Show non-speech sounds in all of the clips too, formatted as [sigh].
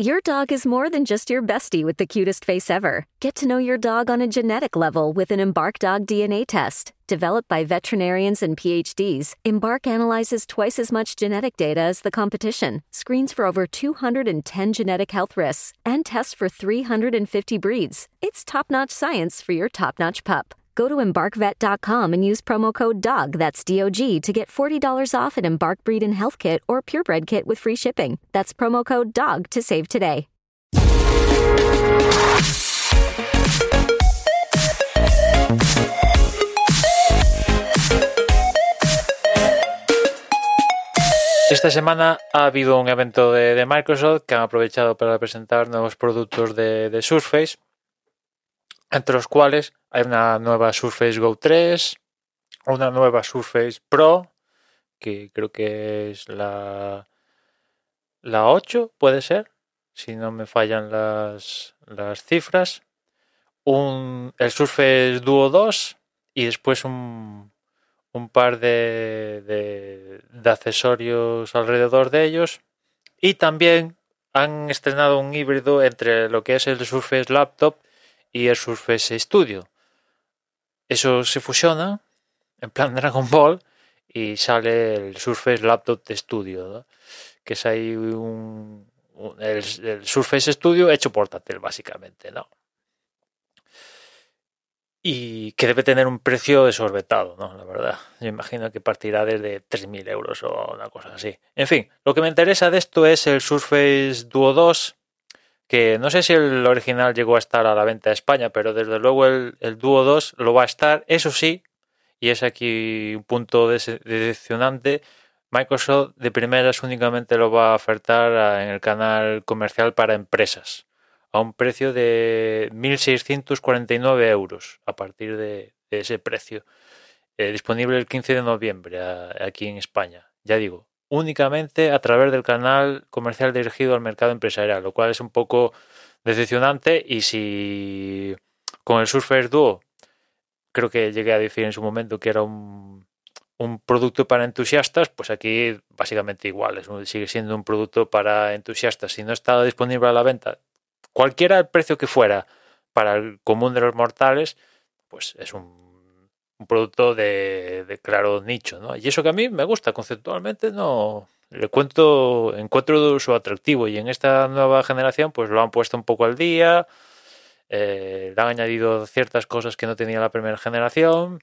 Your dog is more than just your bestie with the cutest face ever. Get to know your dog on a genetic level with an Embark Dog DNA test. Developed by veterinarians and PhDs, Embark analyzes twice as much genetic data as the competition, screens for over 210 genetic health risks, and tests for 350 breeds. It's top notch science for your top notch pup. Go to embarkvet.com and use promo code DOG, that's D O G, to get $40 off an Embark Breed and Health Kit or Purebred Kit with free shipping. That's promo code DOG to save today. Esta semana ha habido un evento de, de Microsoft que han aprovechado para presentar nuevos productos de, de Surface, entre los cuales hay una nueva Surface Go 3, una nueva Surface Pro, que creo que es la, la 8, puede ser, si no me fallan las, las cifras, un, el Surface Duo 2 y después un, un par de, de, de accesorios alrededor de ellos. Y también han estrenado un híbrido entre lo que es el Surface Laptop y el Surface Studio. Eso se fusiona en plan [laughs] Dragon Ball y sale el Surface Laptop de Studio, ¿no? que es ahí un, el, Surface Studio hecho portátil básicamente, ¿no? Y que debe tener un precio desorbitado, ¿no? La verdad. Yo imagino que partirá desde 3.000 euros o una cosa así. En fin, lo que me interesa de esto es el Surface Duo 2, que no sé si el original llegó a estar a la venta de España, pero desde luego el, el Duo 2 lo va a estar, eso sí, y es aquí un punto decepcionante. Microsoft de primeras únicamente lo va a ofertar en el canal comercial para empresas a un precio de 1.649 euros a partir de, ese precio. Eh, disponible el 15 de noviembre aquí en España. Ya digo, únicamente a través del canal comercial dirigido al mercado empresarial, lo cual es un poco decepcionante y si con el Surface Duo creo que llegué a decir en su momento que era un, un producto para entusiastas, pues aquí básicamente igual, es, sigue siendo un producto para entusiastas. Si no está disponible a la venta, cualquiera el precio que fuera para el común de los mortales, pues es un, un producto de, claro nicho, ¿no? Y eso que a mí me gusta conceptualmente, no le cuento, encuentro su atractivo y en esta nueva generación pues lo han puesto un poco al día, eh, le han añadido ciertas cosas que no tenía la primera generación,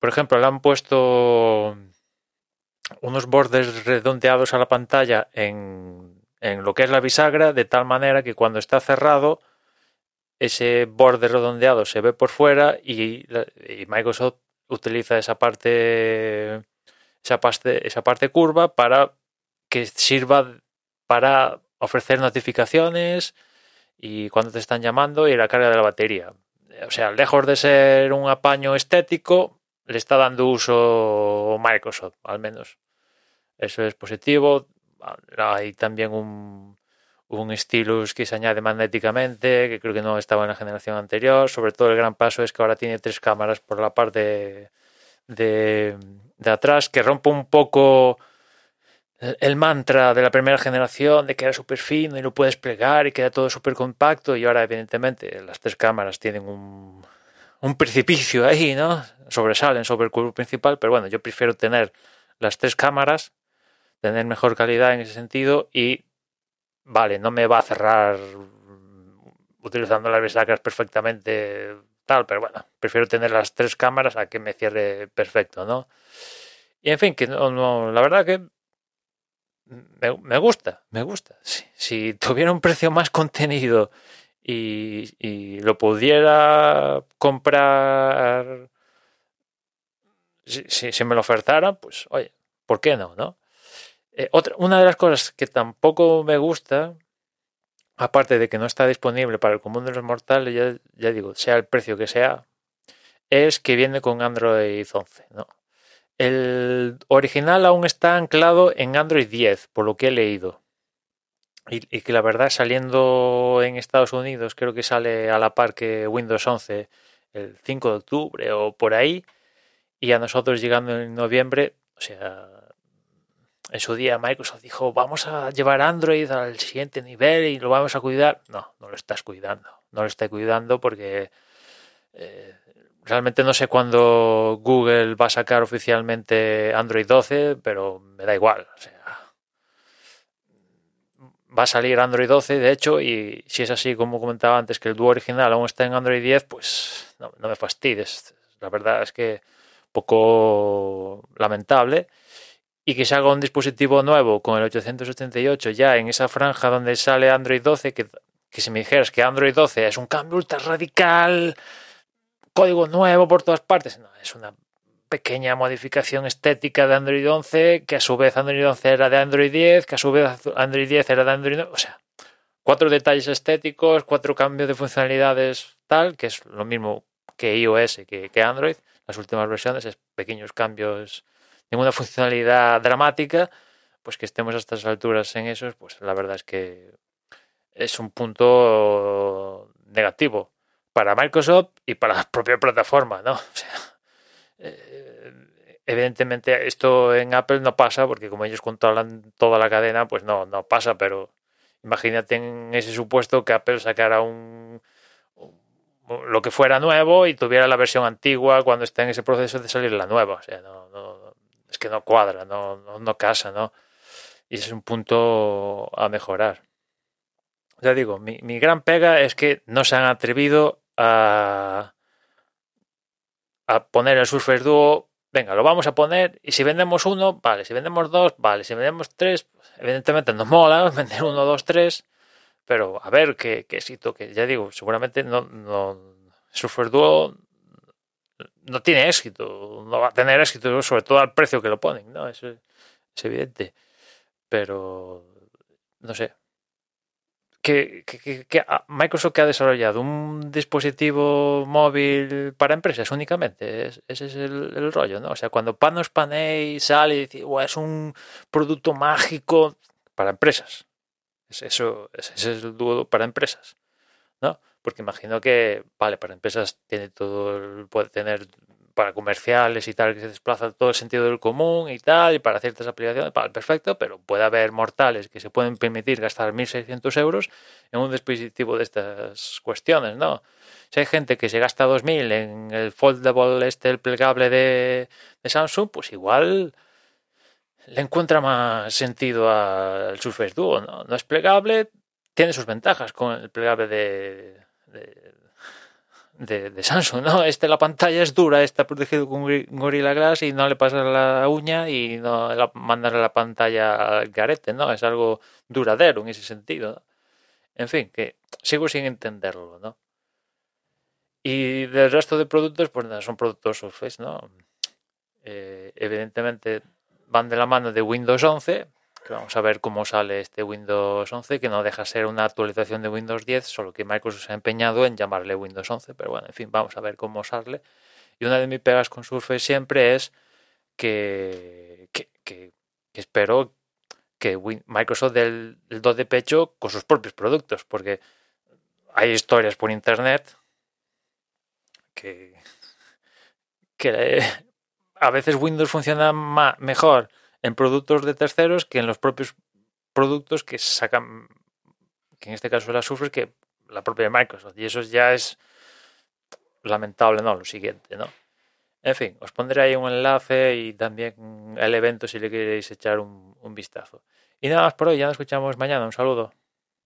por ejemplo, le han puesto unos bordes redondeados a la pantalla en en lo que es la bisagra, de tal manera que cuando está cerrado, ese borde redondeado se ve por fuera y, Microsoft utiliza esa parte, esa parte, esa parte curva para que sirva para ofrecer notificaciones y cuando te están llamando y la carga de la batería. O sea, lejos de ser un apaño estético, le está dando uso Microsoft, al menos. Eso es positivo hay también un, un stylus que se añade magnéticamente, que creo que no estaba en la generación anterior. Sobre todo el gran paso es que ahora tiene tres cámaras por la parte de, de atrás, que rompe un poco el mantra de la primera generación de que era súper fino y lo puedes plegar y queda todo súper compacto y ahora evidentemente las tres cámaras tienen un, un precipicio ahí, ¿no? Sobresalen sobre el cuerpo principal, pero bueno, yo prefiero tener las tres cámaras tener mejor calidad en ese sentido y vale, no me va a cerrar utilizando las bisagras perfectamente tal, pero bueno, prefiero tener las tres cámaras a que me cierre perfecto, ¿no? Y en fin, que no, no la verdad que me, me gusta, me gusta. Si, si, tuviera un precio más contenido y, y lo pudiera comprar, si, si, si me lo ofertaran, pues oye, ¿por qué no, no? Eh, otra, una de las cosas que tampoco me gusta, aparte de que no está disponible para el común de los mortales, ya, ya digo, sea el precio que sea, es que viene con Android 11. ¿no? El original aún está anclado en Android 10, por lo que he leído. Y, y, que la verdad saliendo en Estados Unidos creo que sale a la par que Windows 11 el 5 de octubre o por ahí y a nosotros llegando en noviembre, o sea, en su día Microsoft dijo, vamos a llevar Android al siguiente nivel y lo vamos a cuidar. No, no lo estás cuidando. No lo está cuidando porque eh, realmente no sé cuándo Google va a sacar oficialmente Android 12, pero me da igual. O sea, va a salir Android 12, de hecho, y si es así como comentaba antes, que el dúo original aún está en Android 10, pues no, no me fastides. La verdad es que poco lamentable y que se haga un dispositivo nuevo con el 888 ya en esa franja donde sale Android 12, que, que si me dijeras que Android 12 es un cambio ultra radical, código nuevo por todas partes, no, es una pequeña modificación estética de Android 11, que a su vez Android 11 era de Android 10, que a su vez Android 10 era de Android 9, o sea, cuatro detalles estéticos, cuatro cambios de funcionalidades tal, que es lo mismo que iOS que, que Android, las últimas versiones, es pequeños cambios ninguna funcionalidad dramática, pues que estemos a estas alturas en eso, pues la verdad es que es un punto negativo para Microsoft y para la [laughs] propia plataforma, ¿no? [laughs] O sea, eh, evidentemente esto en Apple no pasa porque como ellos controlan toda la cadena, pues no, no pasa, pero imagínate en ese supuesto que Apple sacara un, lo que fuera nuevo y tuviera la versión antigua cuando está en ese proceso de salir la nueva. O sea, no, no, es que no cuadra, no, no, no casa, ¿no? Y es un punto a mejorar. Ya digo, mi, mi gran pega es que no se han atrevido a, a poner el Surface Duo. Venga, lo vamos a poner y si vendemos uno, vale, si vendemos dos, vale, si vendemos tres, evidentemente nos [laughs] mola vender uno, dos, tres, pero a ver qué, qué éxito, que ya digo, seguramente no, no Surface no tiene éxito, no va a tener éxito, sobre todo al precio que lo ponen, ¿no? Eso es evidente. Pero, no sé. Que, Microsoft ha desarrollado un dispositivo móvil para empresas únicamente, ese es el, el, rollo, ¿no? O sea, cuando Panos Panay sale y dice, es un producto mágico para empresas. Es eso, ese es el dúo para empresas, ¿no? Porque imagino que, vale, para empresas tiene todo, puede tener para comerciales y tal, que se desplaza todo el sentido del común y tal, y para ciertas aplicaciones, vale, perfecto, pero puede haber mortales que se pueden permitir gastar 1.600 euros en un dispositivo de estas cuestiones, ¿no? Si hay gente que se gasta 2.000 en el foldable, este, el plegable de, de Samsung, pues igual le encuentra más sentido al Surface Duo, ¿no? No es plegable, tiene sus ventajas con el plegable de, de, Samsung, ¿no? Este la pantalla es dura, está protegido con Gorilla Glass y no le pasa la uña y no la, mandan la pantalla al garete, ¿no? Es algo duradero en ese sentido. En fin, que sigo sin entenderlo, ¿no? Y del resto de productos, pues son productos Surface, ¿no? Eh, evidentemente van de la mano de Windows 11, vamos a ver cómo sale este Windows 11, que no deja ser una actualización de Windows 10, solo que Microsoft se ha empeñado en llamarle Windows 11, pero bueno, en fin, vamos a ver cómo sale. Y una de mis pegas con Surface siempre es que, espero que Microsoft dé el, el do de pecho con sus propios productos, porque hay historias por internet que, que a veces Windows funciona mejor en productos de terceros que en los propios productos que sacan, que en este caso la Surface, que la propia Microsoft. Y eso ya es lamentable, ¿no? Lo siguiente, ¿no? En fin, os pondré ahí un enlace y también el evento si le queréis echar un, un vistazo. Y nada más por hoy, ya nos escuchamos mañana. Un saludo.